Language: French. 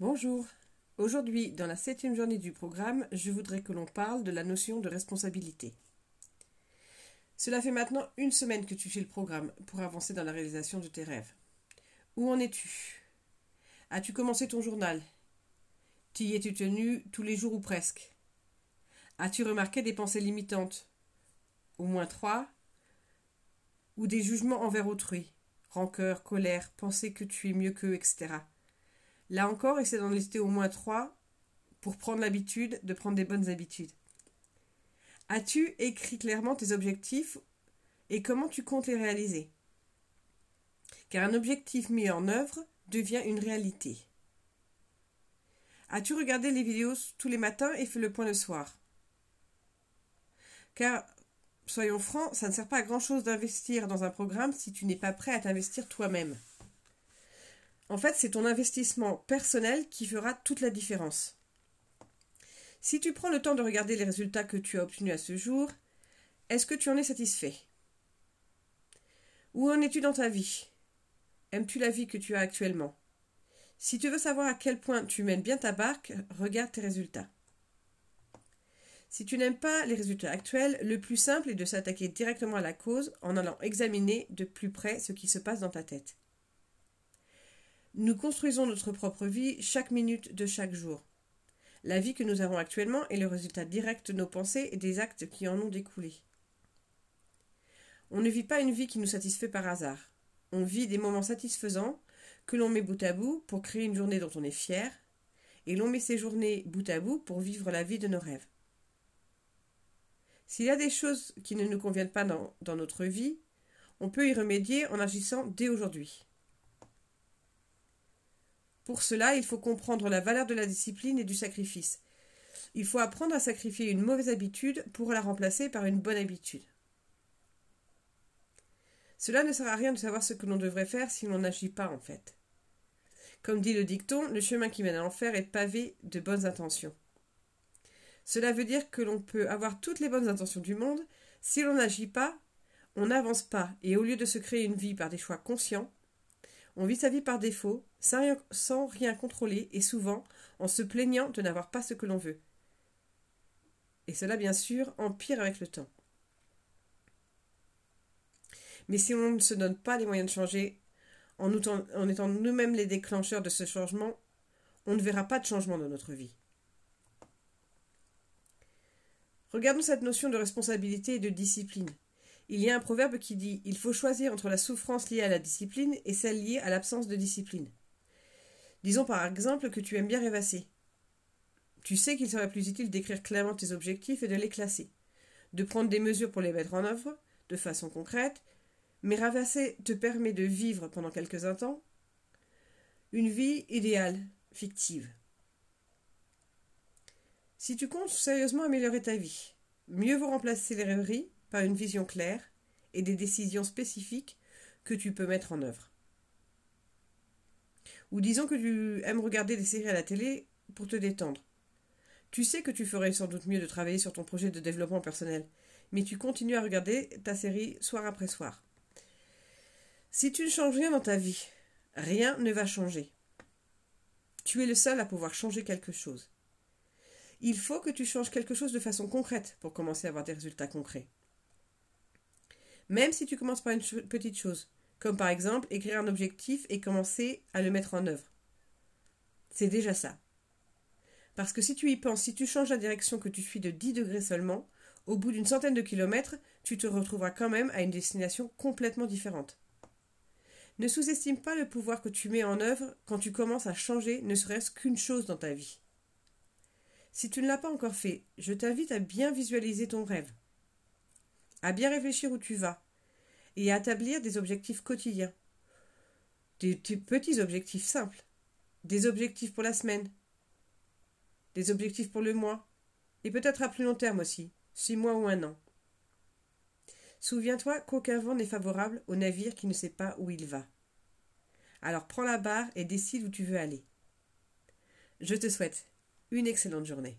Bonjour. Aujourd'hui, dans la septième journée du programme, je voudrais que l'on parle de la notion de responsabilité. Cela fait maintenant une semaine que tu fais le programme pour avancer dans la réalisation de tes rêves. Où en es-tu? As-tu commencé ton journal? T'y es-tu tenu tous les jours ou presque? As-tu remarqué des pensées limitantes? Au moins trois? Ou des jugements envers autrui? Rancœur, colère, penser que tu es mieux qu'eux, etc. Là encore, essaie d'en lister au moins trois pour prendre l'habitude de prendre des bonnes habitudes. As-tu écrit clairement tes objectifs et comment tu comptes les réaliser? Car un objectif mis en œuvre devient une réalité. As-tu regardé les vidéos tous les matins et fait le point le soir? Car, soyons francs, ça ne sert pas à grand-chose d'investir dans un programme si tu n'es pas prêt à t'investir toi-même. En fait, c'est ton investissement personnel qui fera toute la différence. Si tu prends le temps de regarder les résultats que tu as obtenus à ce jour, est-ce que tu en es satisfait? Où en es-tu dans ta vie? Aimes-tu la vie que tu as actuellement? Si tu veux savoir à quel point tu mènes bien ta barque, regarde tes résultats. Si tu n'aimes pas les résultats actuels, le plus simple est de s'attaquer directement à la cause en allant examiner de plus près ce qui se passe dans ta tête. Nous construisons notre propre vie chaque minute de chaque jour. La vie que nous avons actuellement est le résultat direct de nos pensées et des actes qui en ont découlé. On ne vit pas une vie qui nous satisfait par hasard. On vit des moments satisfaisants que l'on met bout à bout pour créer une journée dont on est fier, et l'on met ces journées bout à bout pour vivre la vie de nos rêves. S'il y a des choses qui ne nous conviennent pas dans, dans notre vie, on peut y remédier en agissant dès aujourd'hui. Pour cela, il faut comprendre la valeur de la discipline et du sacrifice. Il faut apprendre à sacrifier une mauvaise habitude pour la remplacer par une bonne habitude. Cela ne sert à rien de savoir ce que l'on devrait faire si l'on n'agit pas en fait. Comme dit le dicton, le chemin qui mène à l'enfer est pavé de bonnes intentions. Cela veut dire que l'on peut avoir toutes les bonnes intentions du monde, si l'on n'agit pas, on n'avance pas, et au lieu de se créer une vie par des choix conscients, on vit sa vie par défaut, sans rien, contrôler et souvent en se plaignant de n'avoir pas ce que l'on veut. Et cela, bien sûr, empire avec le temps. Mais si on ne se donne pas les moyens de changer, en étant nous-mêmes les déclencheurs de ce changement, on ne verra pas de changement dans notre vie. Regardons cette notion de responsabilité et de discipline. Il y a un proverbe qui dit Il faut choisir entre la souffrance liée à la discipline et celle liée à l'absence de discipline. Disons par exemple que tu aimes bien rêvasser. Tu sais qu'il serait plus utile d'écrire clairement tes objectifs et de les classer, de prendre des mesures pour les mettre en œuvre, de façon concrète, mais rêvasser te permet de vivre pendant quelques instants une vie idéale, fictive. Si tu comptes sérieusement améliorer ta vie, mieux vaut remplacer les rêveries par une vision claire et des décisions spécifiques que tu peux mettre en œuvre. Ou disons que tu aimes regarder des séries à la télé pour te détendre. Tu sais que tu ferais sans doute mieux de travailler sur ton projet de développement personnel, mais tu continues à regarder ta série soir après soir. Si tu ne changes rien dans ta vie, rien ne va changer. Tu es le seul à pouvoir changer quelque chose. Il faut que tu changes quelque chose de façon concrète pour commencer à avoir des résultats concrets. Même si tu commences par une petite chose, comme par exemple écrire un objectif et commencer à le mettre en œuvre. C'est déjà ça. Parce que si tu y penses, si tu changes la direction que tu suis de 10 degrés seulement, au bout d'une centaine de kilomètres, tu te retrouveras quand même à une destination complètement différente. Ne sous-estime pas le pouvoir que tu mets en œuvre quand tu commences à changer ne serait-ce qu'une chose dans ta vie. Si tu ne l'as pas encore fait, je t'invite à bien visualiser ton rêve à bien réfléchir où tu vas et à établir des objectifs quotidiens. Des, petits objectifs simples. Des objectifs pour la semaine. Des objectifs pour le mois. Et peut-être à plus long terme aussi, six mois ou un an. Souviens-toi qu'aucun vent n'est favorable au navire qui ne sait pas où il va. Alors prends la barre et décide où tu veux aller. Je te souhaite une excellente journée.